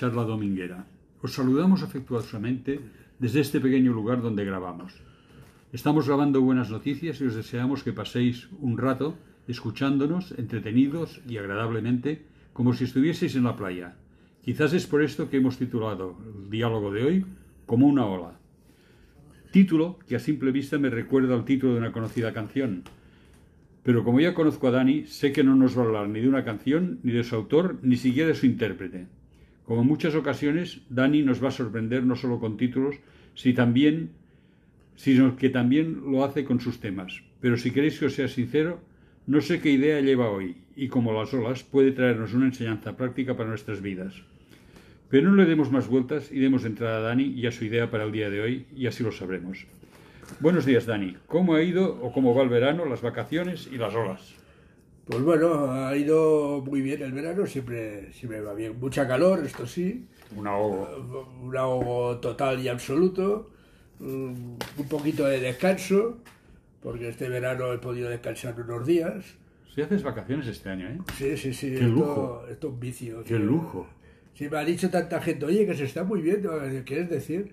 Charla dominguera. Os saludamos afectuosamente desde este pequeño lugar donde grabamos. Estamos grabando buenas noticias y os deseamos que paséis un rato escuchándonos, entretenidos y agradablemente, como si estuvieseis en la playa. Quizás es por esto que hemos titulado el diálogo de hoy como una ola. Título que a simple vista me recuerda al título de una conocida canción. Pero como ya conozco a Dani, sé que no nos va a hablar ni de una canción, ni de su autor, ni siquiera de su intérprete. Como en muchas ocasiones, Dani nos va a sorprender no solo con títulos, sino, que también lo hace con sus temas. Pero si queréis que os sea sincero, no sé qué idea lleva hoy, y como las olas, puede traernos una enseñanza práctica para nuestras vidas. Pero no le demos más vueltas y demos entrada a Dani y a su idea para el día de hoy, y así lo sabremos. Buenos días, Dani. ¿Cómo ha ido o cómo va el verano, las vacaciones y las olas? Pues bueno, ha ido muy bien el verano, siempre, siempre va bien. Mucha calor, esto sí. Un ahogo. Un ahogo total y absoluto. Un un poquito de descanso, porque este verano he podido descansar unos días. Si haces vacaciones este año, ¿eh? Sí, sí, sí. Qué esto, lujo. esto es un vicio. ¡Qué lujo! Sí, me ha dicho tanta gente, oye, que se está muy bien. ¿qué es decir?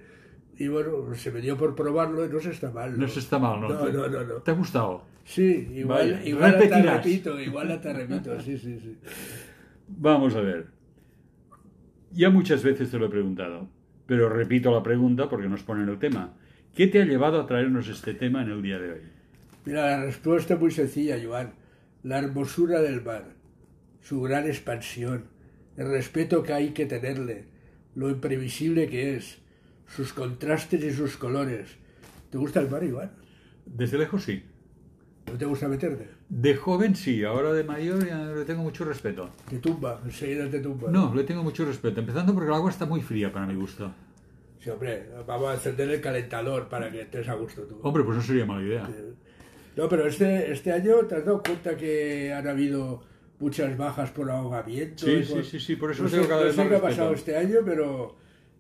Y bueno, se me dio por probarlo y no se está mal. No se está mal, ¿no? No, no, no. no. ¿Te ha gustado? Sí, igual, Vaya, igual hasta repetirás. repito, igual hasta repito, sí, sí, sí. Vamos a ver. Ya muchas veces te lo he preguntado, pero repito la pregunta porque nos ponen el tema. ¿Qué te ha llevado a traernos este tema en el día de hoy? Mira, la respuesta es muy sencilla, Joan. La hermosura del mar, su gran expansión, el respeto que hay que tenerle, lo imprevisible que es, sus contrastes y sus colores. ¿Te gusta el mar, Joan? Desde lejos sí. ¿No te gusta meterte? De joven sí, ahora de mayor ya le tengo mucho respeto. Te tumba, enseguida te tumba. No, le tengo mucho respeto, empezando porque el agua está muy fría para mi gusto. Sí, hombre, vamos a encender el calentador para que estés a gusto tú. Hombre, pues no sería mala idea. No, pero este, este año te has dado cuenta que han habido muchas bajas por ahogamiento. Sí, y sí, por- sí, sí, por eso no tengo sé, cada no vez sé más qué ha pasado este año, pero,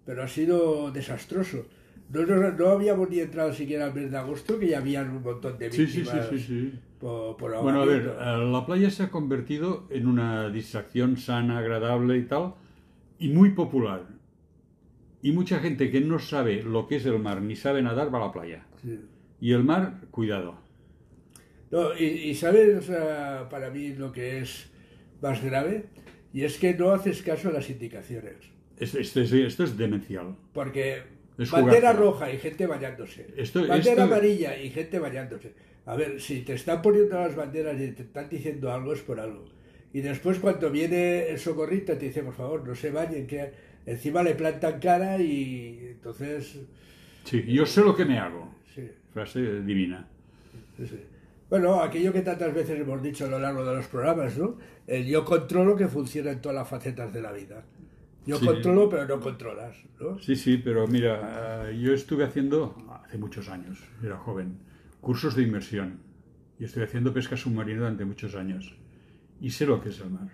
pero ha sido desastroso. No, no, no habíamos ni entrado siquiera al mes de agosto que ya habían un montón de víctimas sí, sí, sí. Por, por Bueno, a ver, eh, la playa se ha convertido en una distracción sana, agradable y tal, y muy popular. Y mucha gente que no sabe lo que es el mar ni sabe nadar va a la playa. Y el mar, cuidado. No, y, y sabes, sea, para mí lo que es más grave, y es que no haces caso a las indicaciones. Es- Esto es, esto es demencial. Porque Es bandera roja y gente bañándose. Esto- bandera amarilla y gente bañándose. A ver, si te están poniendo las banderas y te están diciendo algo es por algo. Y después cuando viene el socorrista te dice, por favor, no se bañen, que encima le plantan cara y entonces... Sí, yo sé lo que me hago. Sí, Frase divina. sí. Bueno, aquello que tantas veces hemos dicho a lo largo de los programas, ¿no? El yo controlo que funciona en todas las facetas de la vida. Yo Sí. controlo, pero no controlas, ¿no? Sí, sí, pero mira, eh, yo estuve haciendo, hace muchos años, era joven, cursos de inmersión. Y estuve haciendo pesca submarina durante muchos años. Y sé lo que es el mar.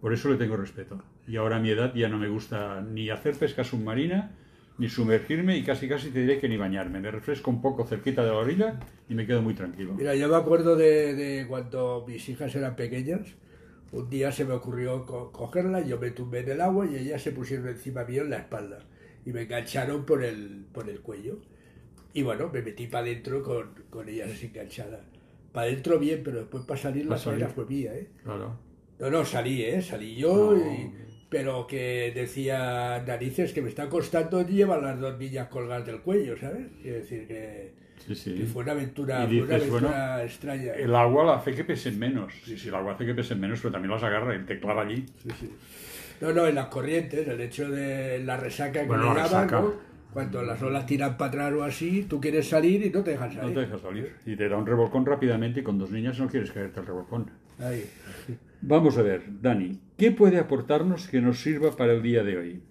Por eso le tengo respeto. Y ahora a mi edad ya no me gusta ni hacer pesca submarina, ni sumergirme, y casi casi te diré que ni bañarme. Me refresco un poco cerquita de la orilla y me quedo muy tranquilo. Mira, yo me acuerdo de, de cuando mis hijas eran pequeñas. Un día se me ocurrió co- cogerla, yo me tumbé en el agua y ellas se pusieron encima mío en la espalda. Y me engancharon por el, por el cuello. Y bueno, me metí para adentro con, con ellas así enganchadas. Para adentro bien, pero después para salir la Pa' faena fue mía, ¿eh? Claro. No, no, salí, ¿eh? Salí yo, No. y- pero que decía narices que me está costando llevar las dos niñas colgadas del cuello, ¿sabes? Quiero decir que, Sí, sí. que fue una aventura, Y fue una dices, bueno, aventura extraña. El agua la hace que pesen menos. Sí, sí, el agua hace que pesen menos, pero también las agarra y te clava allí. Sí, sí. No, no, en las corrientes, el hecho de la resaca que Bueno, llaman, resaca. ¿no? Cuando las olas tiran para atrás o así, tú quieres salir y no te dejan No salir. te deja salir. Y te da un revolcón rápidamente y con dos niñas no quieres caerte al revolcón. Ahí. Vamos a ver, Dani, ¿qué puede aportarnos que nos sirva para el día de hoy?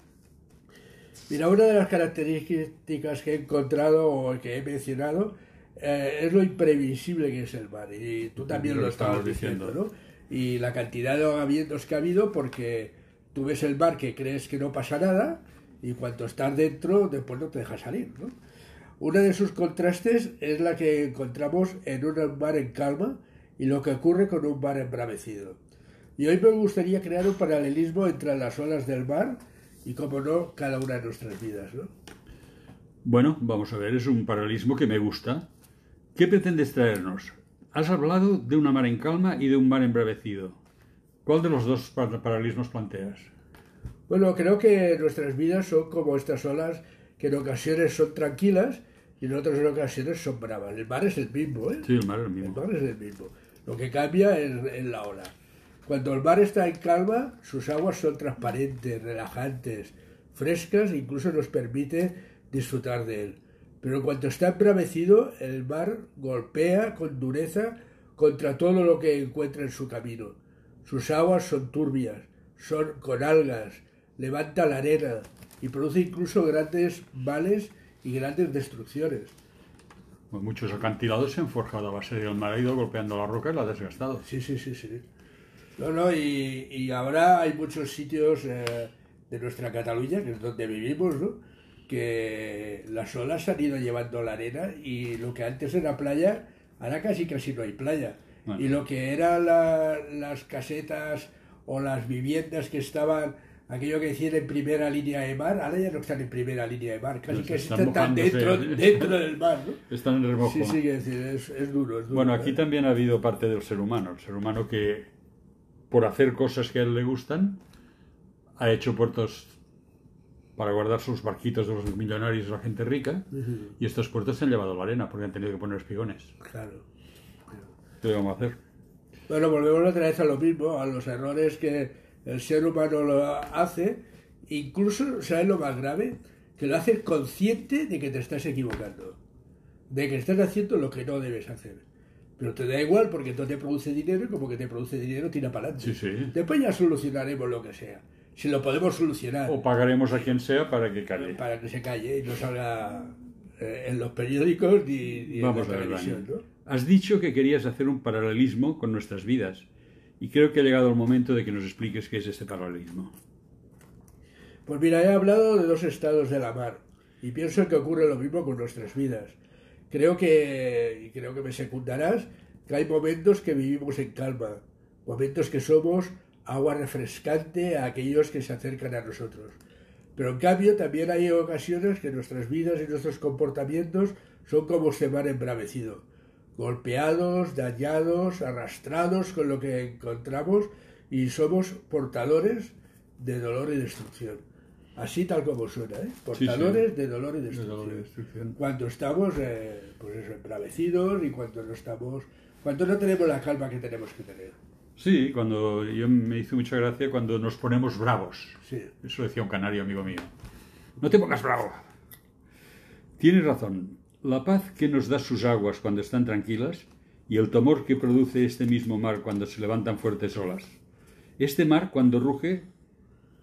Mira, una de las características que he encontrado o que he mencionado eh, es lo imprevisible que es el mar. Y tú también Lo estabas diciendo. ¿no? Y la cantidad de ahogamientos que ha habido porque tú ves el mar que crees que no pasa nada y cuando estás dentro después no te deja salir, ¿no? Uno de sus contrastes es la que encontramos en un mar en calma y lo que ocurre con un mar embravecido. Y hoy me gustaría crear un paralelismo entre las olas del mar y, como no, cada una de nuestras vidas, ¿no? Bueno, vamos a ver, es un paralelismo que me gusta. ¿Qué pretendes traernos? Has hablado de una mar en calma y de un mar embravecido. ¿Cuál de los dos paralelismos planteas? Bueno, creo que nuestras vidas son como estas olas que en ocasiones son tranquilas y en otras ocasiones son bravas. El mar es el mismo, ¿eh? Sí, el mar es el mismo. El mar es el mismo. Lo que cambia es, es la ola. Cuando el mar está en calma, sus aguas son transparentes, relajantes, frescas e incluso nos permite disfrutar de él. Pero cuando está embravecido, el mar golpea con dureza contra todo lo que encuentra en su camino. Sus aguas son turbias, son con algas, levanta la arena y produce incluso grandes males y grandes destrucciones. Pues muchos acantilados se han forjado a base del mar, ha ido golpeando la roca y la ha desgastado. Sí, sí, sí, sí. No, no, y, y ahora hay muchos sitios eh, de nuestra Cataluña, que es donde vivimos, ¿no? que las olas han ido llevando la arena y lo que antes era playa, ahora casi casi no hay playa. Bueno. Y lo que eran la- las casetas o las viviendas que estaban, aquello que decían en primera línea de mar, ahora ya no están en primera línea de mar, casi Pues que están están dentro, dentro del mar. ¿no? Están en remojo. Sí, sí, decir, es, es duro, es duro. Bueno, aquí ¿eh? también ha habido parte del ser humano. El ser humano que, por hacer cosas que a él le gustan, ha hecho puertos para guardar sus barquitos de los millonarios y la gente rica. Ujú, Y estos puertos se han llevado la arena porque han tenido que poner espigones. Claro. ¿Qué vamos a hacer? Bueno, volvemos otra vez a lo mismo, a los errores que el ser humano lo hace, incluso, ¿sabes lo más grave? Que lo haces consciente de que te estás equivocando, de que estás haciendo lo que no debes hacer. Pero te da igual porque no te produce dinero y como que te produce dinero, tira para adelante. Sí, sí. Después ya solucionaremos lo que sea. Si lo podemos solucionar O pagaremos a quien sea para que calle. para que se calle y no salga eh, en los periódicos ni, ni Vamos en a la ver, televisión. Has dicho que querías hacer un paralelismo con nuestras vidas. Y creo que ha llegado el momento de que nos expliques qué es este paralelismo. Pues mira, he hablado de dos estados de la mar y pienso que ocurre lo mismo con nuestras vidas. Creo que, y creo que me secundarás, que hay momentos que vivimos en calma, momentos que somos agua refrescante a aquellos que se acercan a nosotros. Pero en cambio también hay ocasiones que nuestras vidas y nuestros comportamientos son como este mar embravecido, golpeados, dañados, arrastrados con lo que encontramos y somos portadores de dolor y destrucción. Así tal como suena, ¿eh? Portadores de dolor y destrucción. Cuando estamos, eh, pues eso, embravecidos y cuando no estamos, cuando no tenemos la calma que tenemos que tener. Sí, cuando yo me hizo mucha gracia cuando nos ponemos bravos. Sí. Eso decía un canario amigo mío. No te pongas bravo. Tienes razón. La paz que nos da sus aguas cuando están tranquilas y el temor que produce este mismo mar cuando se levantan fuertes olas. Este mar, cuando ruge,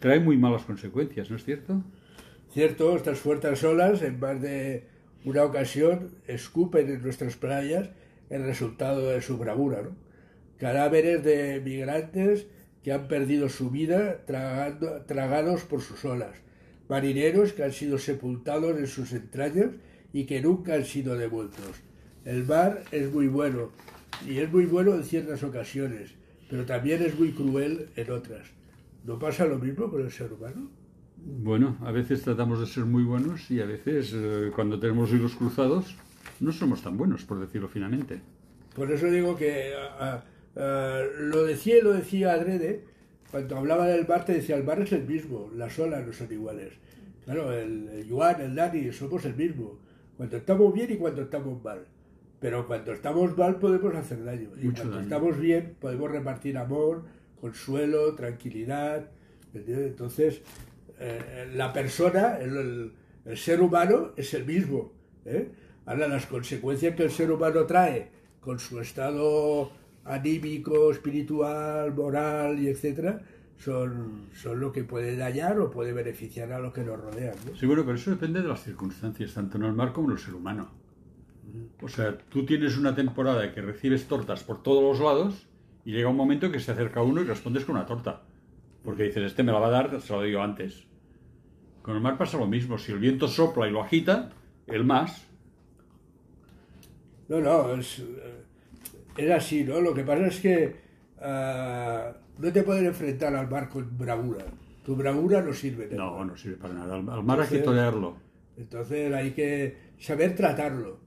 trae muy malas consecuencias, ¿no es cierto? Cierto, estas fuertes olas, en más de una ocasión, escupen en nuestras playas el resultado de su bravura. ¿no? Cadáveres de migrantes que han perdido su vida tragando- tragados por sus olas. Marineros que han sido sepultados en sus entrañas y que nunca han sido devueltos. El mar es muy bueno y es muy bueno en ciertas ocasiones, pero también es muy cruel en otras. ¿No pasa lo mismo con el ser humano? Bueno, a veces tratamos de ser muy buenos y a veces, eh, cuando tenemos hilos cruzados, no somos tan buenos, por decirlo finamente. Por eso digo que lo decía y lo decía adrede, cuando hablaba del mar te decía, el mar es el mismo, las olas no son iguales. Claro, el, el Yuan, el Dani, somos el mismo, cuando estamos bien y cuando estamos mal. Pero cuando estamos mal podemos hacer daño. Y Mucho cuando daño. estamos bien podemos repartir amor, consuelo, tranquilidad. ¿entiendes? Entonces, eh, la persona, el, el- el ser humano es el mismo. ¿eh? Ahora, las consecuencias que el ser humano trae con su estado anímico, espiritual, moral y etcétera, son, son lo que puede dañar o puede beneficiar a los que nos rodean. ¿no? Sí, bueno, pero eso depende de las circunstancias, tanto en el mar como en el ser humano. O sea, tú tienes una temporada que recibes tortas por todos los lados y llega un momento que se acerca uno y respondes con una torta. Porque dices, este me la va a dar, se lo digo antes. Con el mar pasa lo mismo. Si el viento sopla y lo agita, el más. No, no, es, eh, es así, ¿no? Lo que pasa es que ah, no te pueden enfrentar al mar con bravura. Tu bravura no sirve. No, mar. no sirve para nada. Al mar hay que torearlo. Entonces hay que saber tratarlo.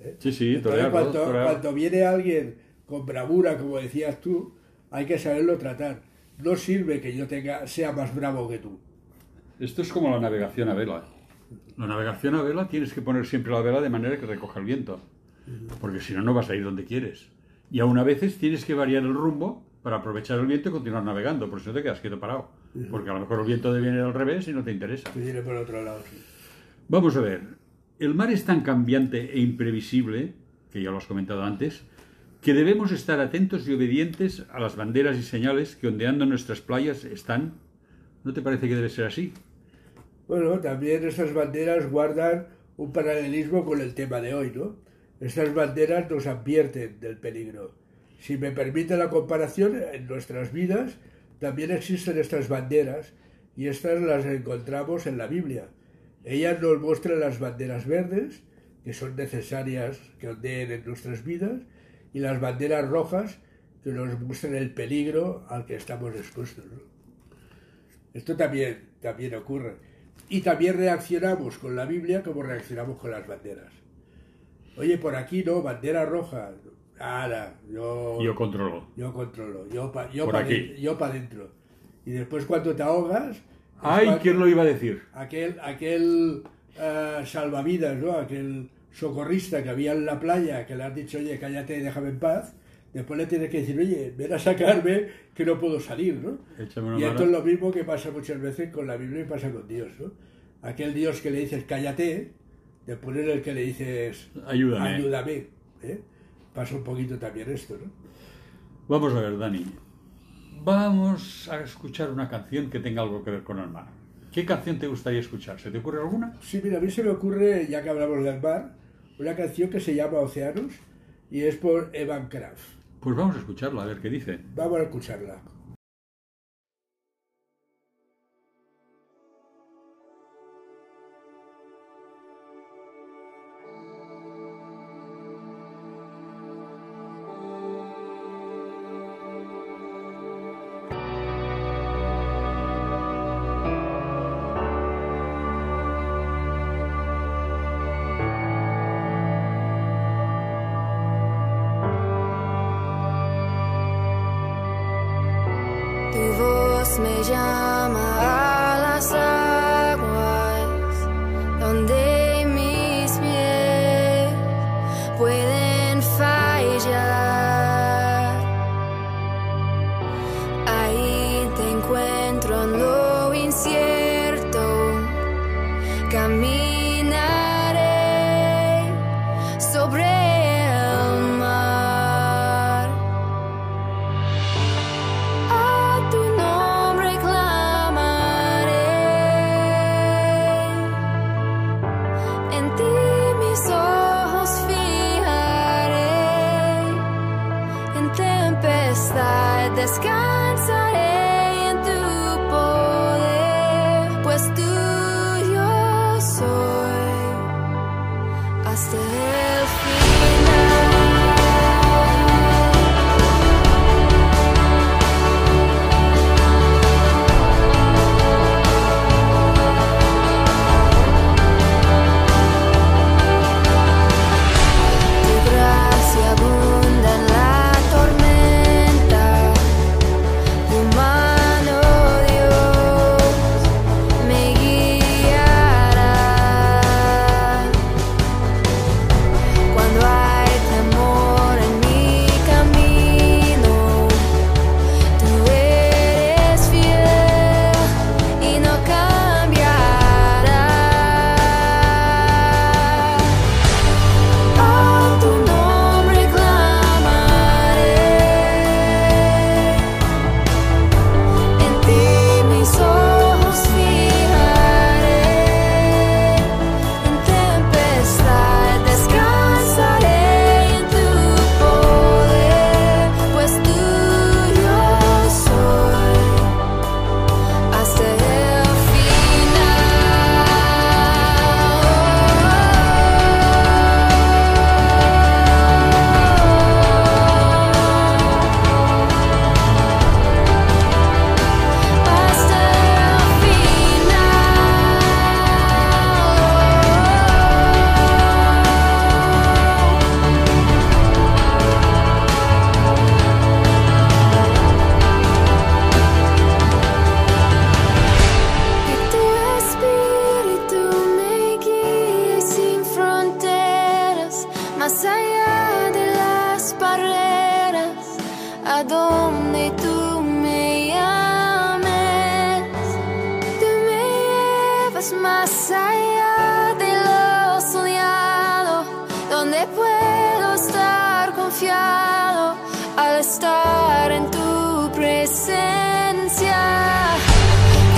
¿eh? Sí, sí, Entonces, torearlo. cuando, torearlo. cuando viene alguien con bravura, como decías tú, hay que saberlo tratar. No sirve que yo tenga, sea más bravo que tú. Esto es como la navegación a vela. La navegación a vela tienes que poner siempre la vela de manera que recoja el viento. Porque si no, no vas a ir donde quieres. Y aún a veces tienes que variar el rumbo para aprovechar el viento y continuar navegando. Por eso te quedas quieto parado. Porque a lo mejor el viento te viene al revés y no te interesa. Que viene por otro lado. sí. Vamos a ver. El mar es tan cambiante e imprevisible, que ya lo has comentado antes, que debemos estar atentos y obedientes a las banderas y señales que ondeando nuestras playas están. ¿No te parece que debe ser así? Bueno, también estas banderas guardan un paralelismo con el tema de hoy, ¿no? Estas banderas nos advierten del peligro. Si me permite la comparación, en nuestras vidas también existen estas banderas y estas las encontramos en la Biblia. Ellas nos muestran las banderas verdes, que son necesarias que ondeen en nuestras vidas, y las banderas rojas, que nos muestran el peligro al que estamos expuestos. ¿no? Esto también, también ocurre. Y también reaccionamos con la Biblia como reaccionamos con las banderas. Oye, por aquí no, bandera roja. Ahora, yo, Yo controlo. yo controlo, yo para yo Por pa aquí. den- yo pa dentro. Y después cuando te ahogas, es ¡Ay! ¿Quién lo iba a decir? aquel, aquel eh, salvavidas, ¿no? Aquel socorrista que había en la playa que le has dicho, oye, cállate y déjame en paz. Después le tienes que decir, oye, ven a sacarme que no puedo salir, ¿no? Y mano. esto es lo mismo que pasa muchas veces con la Biblia y pasa con Dios, ¿no? Aquel Dios que le dices cállate, después es el que le dices Ayúdame. ayúdame. ¿eh? Pasa un poquito también esto, ¿no? Vamos a ver, Dani. Vamos a escuchar una canción que tenga algo que ver con el mar. ¿Qué canción te gustaría escuchar? ¿Se te ocurre alguna? Sí, mira, a mí se me ocurre, ya que hablamos del mar, una canción que se llama Océanos y es por Evan Kraft. Pues vamos a escucharla, a ver qué dice. Vamos a escucharla.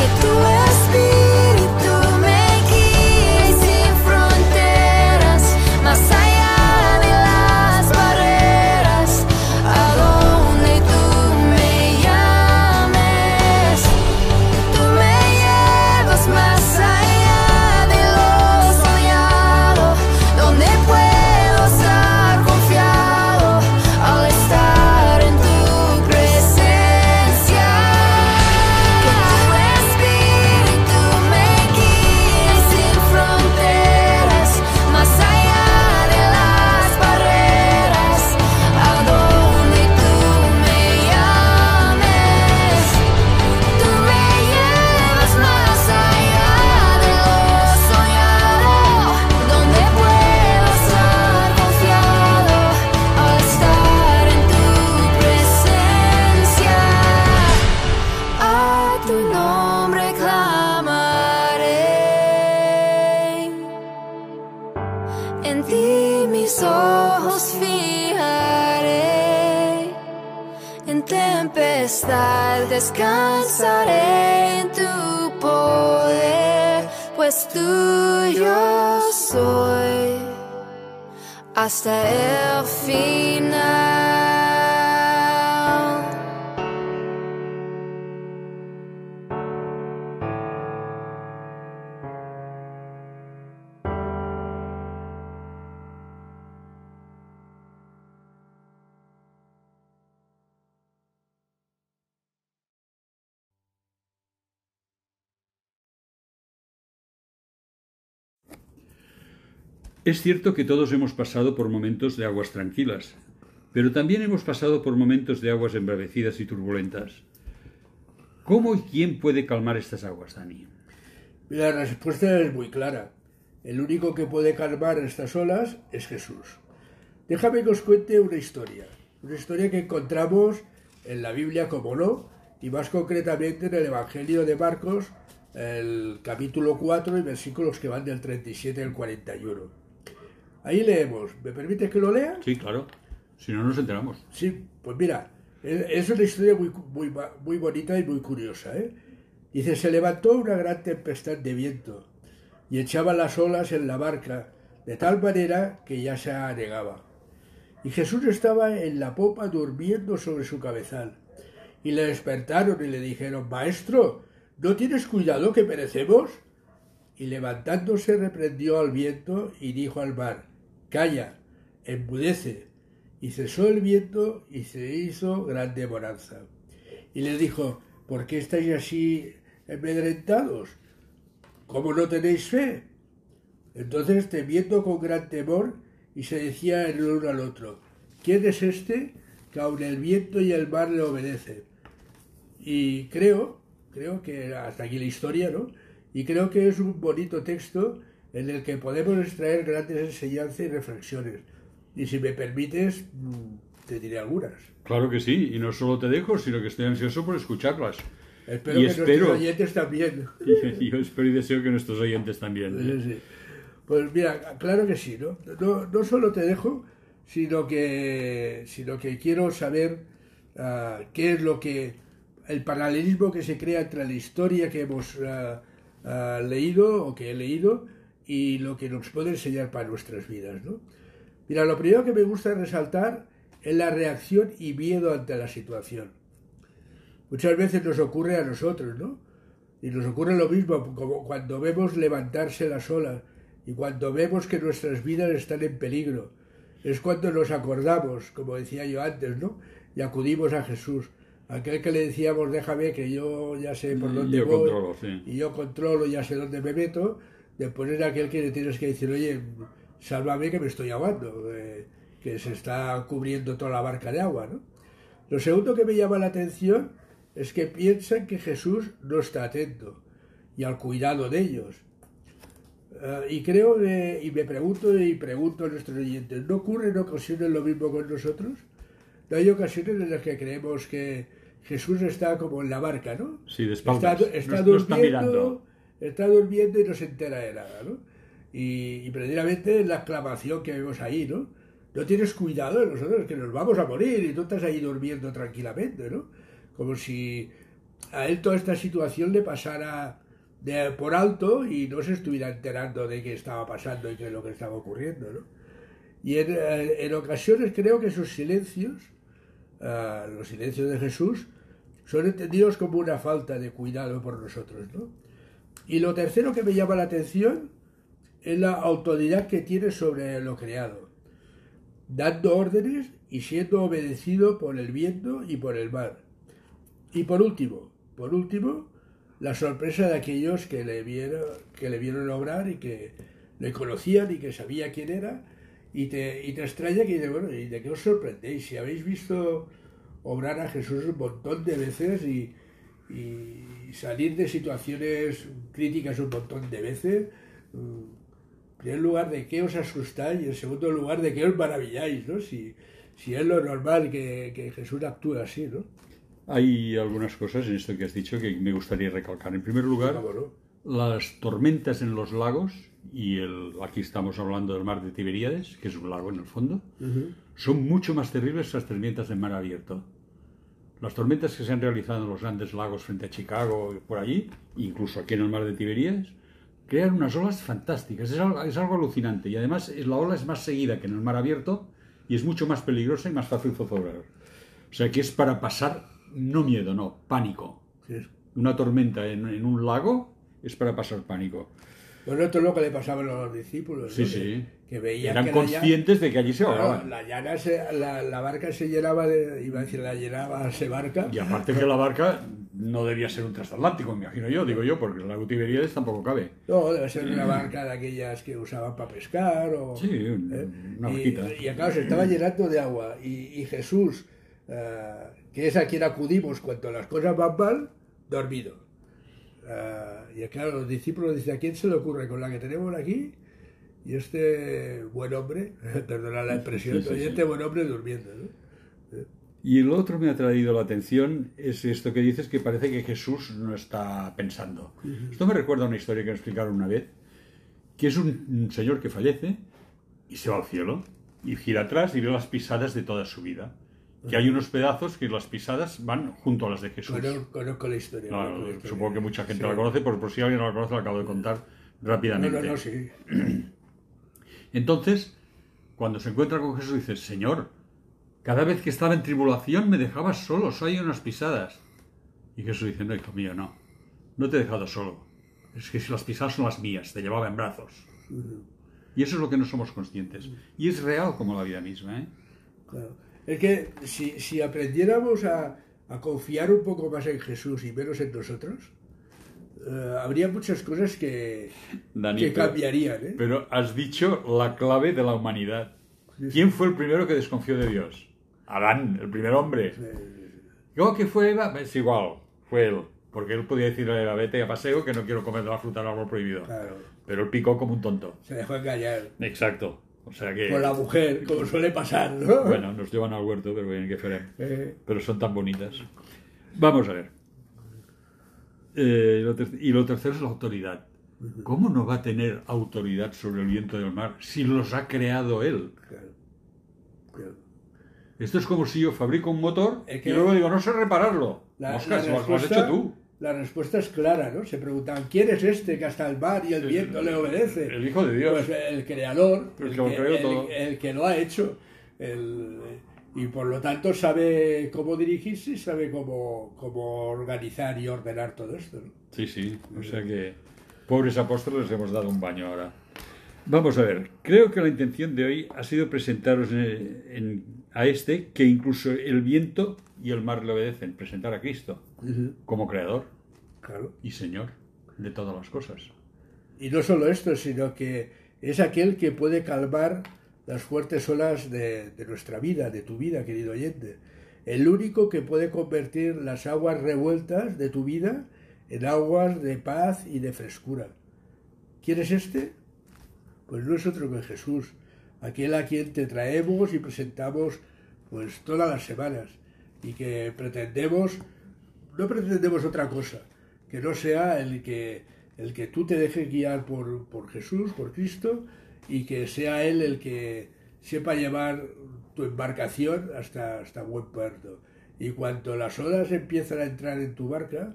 get it. Hasta Es cierto que todos hemos pasado por momentos de aguas tranquilas, pero también hemos pasado por momentos de aguas embravecidas y turbulentas. ¿Cómo y quién puede calmar estas aguas, Dani? La respuesta es muy clara. El único que puede calmar estas olas es Jesús. Déjame que os cuente una historia. Una historia que encontramos en la Biblia como no, y más concretamente en el Evangelio de Marcos, el capítulo 4 y versículos que van del 37 al 41. Ahí leemos. ¿Me permites que lo lea? Sí, claro. Si no, nos enteramos. Sí, pues mira, es una historia muy, muy, muy bonita y muy curiosa. ¿eh? Dice, se levantó una gran tempestad de viento y echaba las olas en la barca de tal manera que ya se anegaba. Y Jesús estaba en la popa durmiendo sobre su cabezal. Y le despertaron y le dijeron, Maestro, ¿no tienes cuidado que perecemos? Y levantándose reprendió al viento y dijo al mar, Calla, embudece. Y cesó el viento y se hizo grande bonanza. Y le dijo, ¿por qué estáis así amedrentados? ¿Cómo no tenéis fe? Entonces, temiendo con gran temor, y se decía el uno al otro, ¿quién es este que aun el viento y el mar le obedecen? Y creo, creo que hasta aquí la historia, ¿no? Y creo que es un bonito texto en el que podemos extraer grandes enseñanzas y reflexiones. Y si me permites, mm, te diré algunas. Claro que sí, y no solo te dejo, sino que estoy ansioso por escucharlas. Espero que nuestros oyentes también. Y yo espero y deseo que nuestros oyentes también. Sí, Pues mira, claro que sí, ¿no? No, no solo te dejo, sino que, sino que quiero saber ah, qué es lo que, el paralelismo que se crea entre la historia que hemos ah, ah, leído o que he leído y lo que nos puede enseñar para nuestras vidas. ¿no? Mira, lo primero que me gusta resaltar es la reacción y miedo ante la situación. Muchas veces nos ocurre a nosotros, ¿no? Y nos ocurre lo mismo, como cuando vemos levantarse las olas y cuando vemos que nuestras vidas están en peligro. Es cuando nos acordamos, como decía yo antes, ¿no? Y acudimos a Jesús. Aquel que le decíamos, déjame que yo ya sé por dónde voy y yo controlo, ya sé dónde me meto, Después es aquel que le tienes que decir, oye, sálvame que me estoy ahogando, eh, que se está cubriendo toda la barca de agua, ¿no? Lo segundo que me llama la atención es que piensan que Jesús no está atento y al cuidado de ellos. Eh, y creo que, y me pregunto y pregunto a nuestros oyentes, ¿no ocurre en ocasiones lo mismo con nosotros? ¿No hay ocasiones en las que creemos que Jesús está como en la barca, ¿no? Sí, de espaldas. Está, durmiendo, está durmiendo y no se entera de nada, ¿no? Y, y precisamente la exclamación que vemos ahí, ¿no? No tienes cuidado de nosotros, que nos vamos a morir y tú estás ahí durmiendo tranquilamente, ¿no? Como si a él toda esta situación le pasara de, por alto y no se estuviera enterando de qué estaba pasando y qué es lo que estaba ocurriendo, ¿no? Y en, eh, ocasiones creo que esos silencios, uh, los silencios de Jesús, son entendidos como una falta de cuidado por nosotros, ¿no? Y lo tercero que me llama la atención es la autoridad que tiene sobre lo creado, dando órdenes y siendo obedecido por el viento y por el mar. Y por último, por último, la sorpresa de aquellos que le vieron, que le vieron obrar y que le conocían y que sabía quién era, y te, y te extraña que bueno, ¿y de qué os sorprendéis? Si habéis visto obrar a Jesús un montón de veces y, y salir de situaciones críticas un montón de veces. En primer lugar, de qué os asustáis y en segundo lugar, de qué os maravilláis, ¿no? Si, si es lo normal que, que Jesús actúe así, ¿no? Hay algunas cosas en esto que has dicho que me gustaría recalcar. En primer lugar, las tormentas en los lagos, y el, aquí estamos hablando del mar de Tiberíades, que es un lago en el fondo, son mucho más terribles que las tormentas en mar abierto. Las tormentas que se han realizado en los grandes lagos frente a Chicago y por allí, incluso aquí en el mar de Tiberíades, crean unas olas fantásticas. Es algo, es algo alucinante. Y además es- la ola es más seguida que en el mar abierto y es mucho más peligrosa y más fácil zozobrar. O sea que es para pasar, no miedo, no, pánico. Una tormenta en, en un lago es para pasar pánico. Bueno, esto es lo que le pasaba a los discípulos. Sí, ¿no? sí. Que, veían Eran que la conscientes de que allí se Claro, ahogaban. la, llana se- la, la barca se llenaba de. iba a decir, la llenaba, se barca. Y aparte que la barca no debía ser un transatlántico, me imagino yo, digo yo, porque lago Tiberíades tampoco cabe. No, debe ser una barca de aquellas que usaban para pescar o... Sí, ¿eh? una y, barquita. y claro, se estaba llenando de agua. Y, y Jesús, eh, que es a quien acudimos cuando las cosas van mal, dormido. Eh, y claro, los discípulos dicen, ¿a quién se le ocurre con la que tenemos aquí? Y este buen hombre, perdona la expresión, Sí, sí, y sí. este buen hombre durmiendo. ¿no? Y el otro me ha traído la atención es esto que dices que parece que Jesús no está pensando. Esto me recuerda a una historia que me explicaron una vez, que es un, un señor que fallece y se va al cielo y gira atrás y ve las pisadas de toda su vida. Que hay unos pedazos que las pisadas van junto a las de Jesús. Conozco, conozco la historia. Claro, conozco la historia. supongo que mucha gente Sí. la conoce, pero por si alguien no la conoce, la acabo de contar rápidamente. no, no, sí. Entonces, cuando se encuentra con Jesús, dice, Señor, cada vez que estaba en tribulación me dejabas solo, hay unas pisadas. Y Jesús dice, no, hijo mío, no, no te he dejado solo. Es que si las pisadas son las mías, te llevaba en brazos. Y eso es lo que no somos conscientes. Y es real como la vida misma, ¿eh? Claro. Es que si, si aprendiéramos a, a confiar un poco más en Jesús y menos en nosotros, eh, habría muchas cosas que, Dani, que cambiarían. ¿eh? Pero has dicho la clave de la humanidad. ¿Quién fue el primero que desconfió de Dios? Adán, el primer hombre. ¿Yo que fue Eva? Es igual, fue él. Porque él podía decirle a Eva, vete a paseo que no quiero comer de la fruta del árbol prohibido. Claro, Pero él picó como un tonto. se dejó engañar Exacto. O sea que... por la mujer, como suele pasar, ¿no? Bueno, nos llevan al huerto, pero bien, que farem. Eh, Pero son tan bonitas. Vamos a ver. Eh, lo y lo tercero es la autoridad. ¿Cómo no va a tener autoridad sobre el viento del mar si los ha creado él? claro, claro. Esto es como si yo fabrico un motor Es que- y luego digo, no sé repararlo. La, Mosca, la lo has- hecho tú. La respuesta es clara, ¿no? Se preguntaban, ¿quién es este que hasta el mar y el viento le obedece? El Hijo de Dios. Pues el creador, El que lo el- que ha hecho. el- y por lo tanto sabe cómo dirigirse y sabe cómo, cómo organizar y ordenar todo esto. ¿no? Sí, sí. O sea que, pobres apóstoles, les hemos dado un baño ahora. Vamos a ver. Creo que la intención de hoy ha sido presentaros en- en- a este que incluso el viento y el mar le obedecen. Presentar a Cristo como creador Claro. y Señor de todas las cosas. Y no solo esto, sino que es aquel que puede calmar las fuertes olas de, de nuestra vida, de tu vida, querido oyente. El único que puede convertir las aguas revueltas de tu vida en aguas de paz y de frescura. ¿Quién es este? Pues no es otro que Jesús, aquel a quien te traemos y presentamos pues todas las semanas y que pretendemos, no pretendemos otra cosa, que no sea el que, el que tú te dejes guiar por, por Jesús, por Cristo, y que sea Él el que sepa llevar tu embarcación hasta, hasta buen puerto. Y cuando las olas empiezan a entrar en tu barca,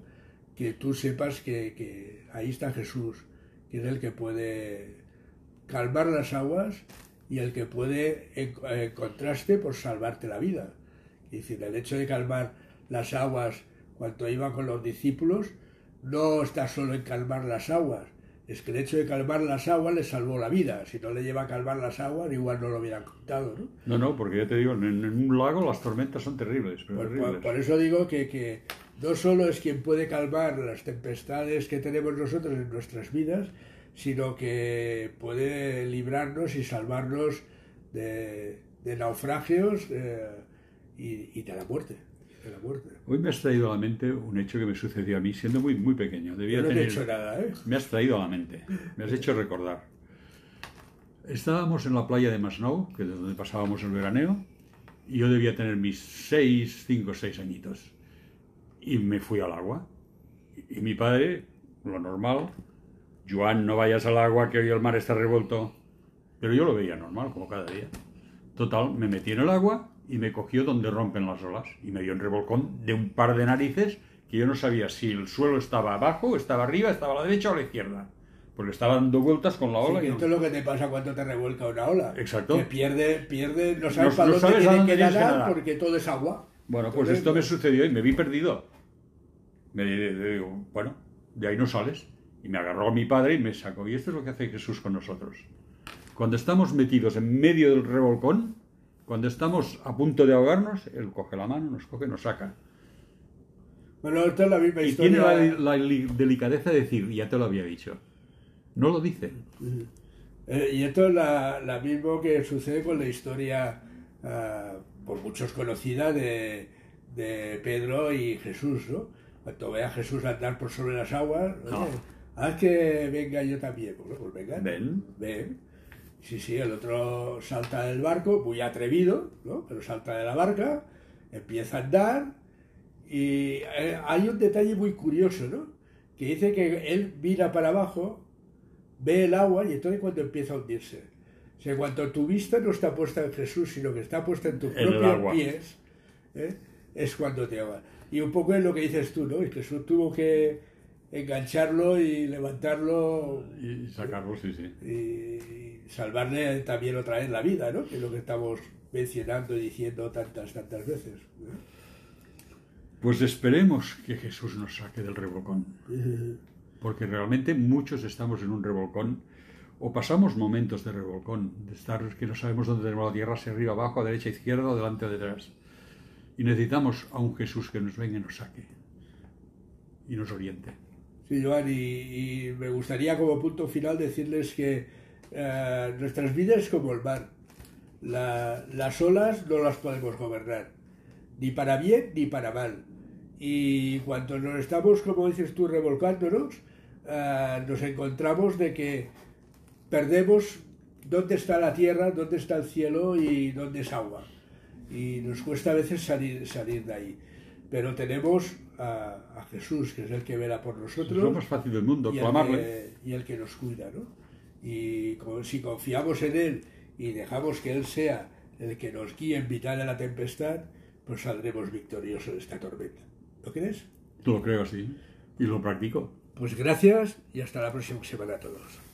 que tú sepas que, que ahí está Jesús, que es el que puede calmar las aguas y el que puede, en, en contraste, pues salvarte la vida. Es decir, el hecho de calmar las aguas cuando iba con los discípulos no está solo en calmar las aguas, es que el hecho de calmar las aguas le salvó la vida. Si no le lleva a calmar las aguas, igual no lo hubieran contado, ¿no? No, no, porque ya te digo, en, en un lago las tormentas son terribles. Pero Por, terribles. por- por eso digo que, que no solo es quien puede calmar las tempestades que tenemos nosotros en nuestras vidas, sino que puede librarnos y salvarnos de, de naufragios eh, y, y de la muerte. De la muerte. Hoy me has traído a la mente un hecho que me sucedió a mí siendo muy, muy pequeño. Debía Yo no te he tener... hecho nada, ¿eh? Me has traído a la mente, me has hecho recordar. Estábamos en la playa de Masnou, que es donde pasábamos el veraneo, y yo debía tener mis seis, cinco, seis añitos. Y me fui al agua. Y mi padre, lo normal, Joan, no vayas al agua, que hoy el mar está revuelto. Pero yo lo veía normal, como cada día. Total, me metí en el agua y me cogió donde rompen las olas y me dio un revolcón de un par de narices que yo no sabía si el suelo estaba abajo, estaba arriba, estaba a la derecha o a la izquierda. Porque estaba dando vueltas con la Sí, ola que y no- esto es lo que te pasa cuando te revuelca una ola. Exacto. Que pierde, pierde, no sabes No- para no dónde sabes dónde que tienes que nadar nadar. porque todo es agua. Bueno, pues esto me sucedió y me vi perdido. Me digo, bueno, de ahí no sales. Y me agarró mi padre y me sacó. Y esto es lo que hace Jesús con nosotros. Cuando estamos metidos en medio del revolcón, cuando estamos a punto de ahogarnos, Él coge la mano, nos coge, nos saca. Bueno, esto es la misma Y tiene historia. la, la li- delicadeza de decir, ya te lo había dicho. No lo dice. Eh, y esto es la, la mismo que sucede con la historia, ah, por muchos conocida, de, de Pedro y Jesús, ¿no? Cuando ve a Jesús andar por sobre las aguas, No. oye, haz que venga yo también. Bueno, pues venga. Ven. Ven. Sí, sí, el otro salta del barco, muy atrevido, ¿no? Pero salta de la barca, empieza a andar y eh, hay un detalle muy curioso, ¿no? Que dice que él mira para abajo, ve el agua y entonces cuando empieza a hundirse. O sea, cuando tu vista no está puesta en Jesús, sino que está puesta en tus En propios pies, ¿eh? es cuando te ahoga. Y un poco es lo que dices tú, ¿no? Y Jesús tuvo que engancharlo y levantarlo Y sacarlo, sí, sí. y salvarle también otra vez la vida, ¿no? Que es lo que estamos mencionando y diciendo tantas, tantas veces. Pues esperemos que Jesús nos saque del revolcón. Porque realmente muchos estamos en un revolcón o pasamos momentos de revolcón, de estar que no sabemos dónde tenemos la tierra, si arriba, abajo, a derecha, izquierda, o delante o detrás. Y necesitamos a un Jesús que nos venga y nos saque y nos oriente. Sí, Joan, y, me gustaría como punto final decirles que eh, nuestras vidas es como el mar. La- las olas no las podemos gobernar, ni para bien ni para mal. Y cuando nos estamos, como dices tú, revolcándonos, eh, nos encontramos de que perdemos dónde está la tierra, dónde está el cielo y dónde es agua. Y nos cuesta a veces salir, salir de ahí. Pero tenemos a, a Jesús, que es el que vela por Es nosotros lo más fácil del mundo, y el, clamarle. que, y el que nos cuida, ¿no? Y si confiamos en Él y dejamos que Él sea el que nos guíe en mitad de la tempestad, pues saldremos victoriosos de esta tormenta. ¿Lo crees? Lo creo así y lo practico. Pues gracias y hasta la próxima semana a todos.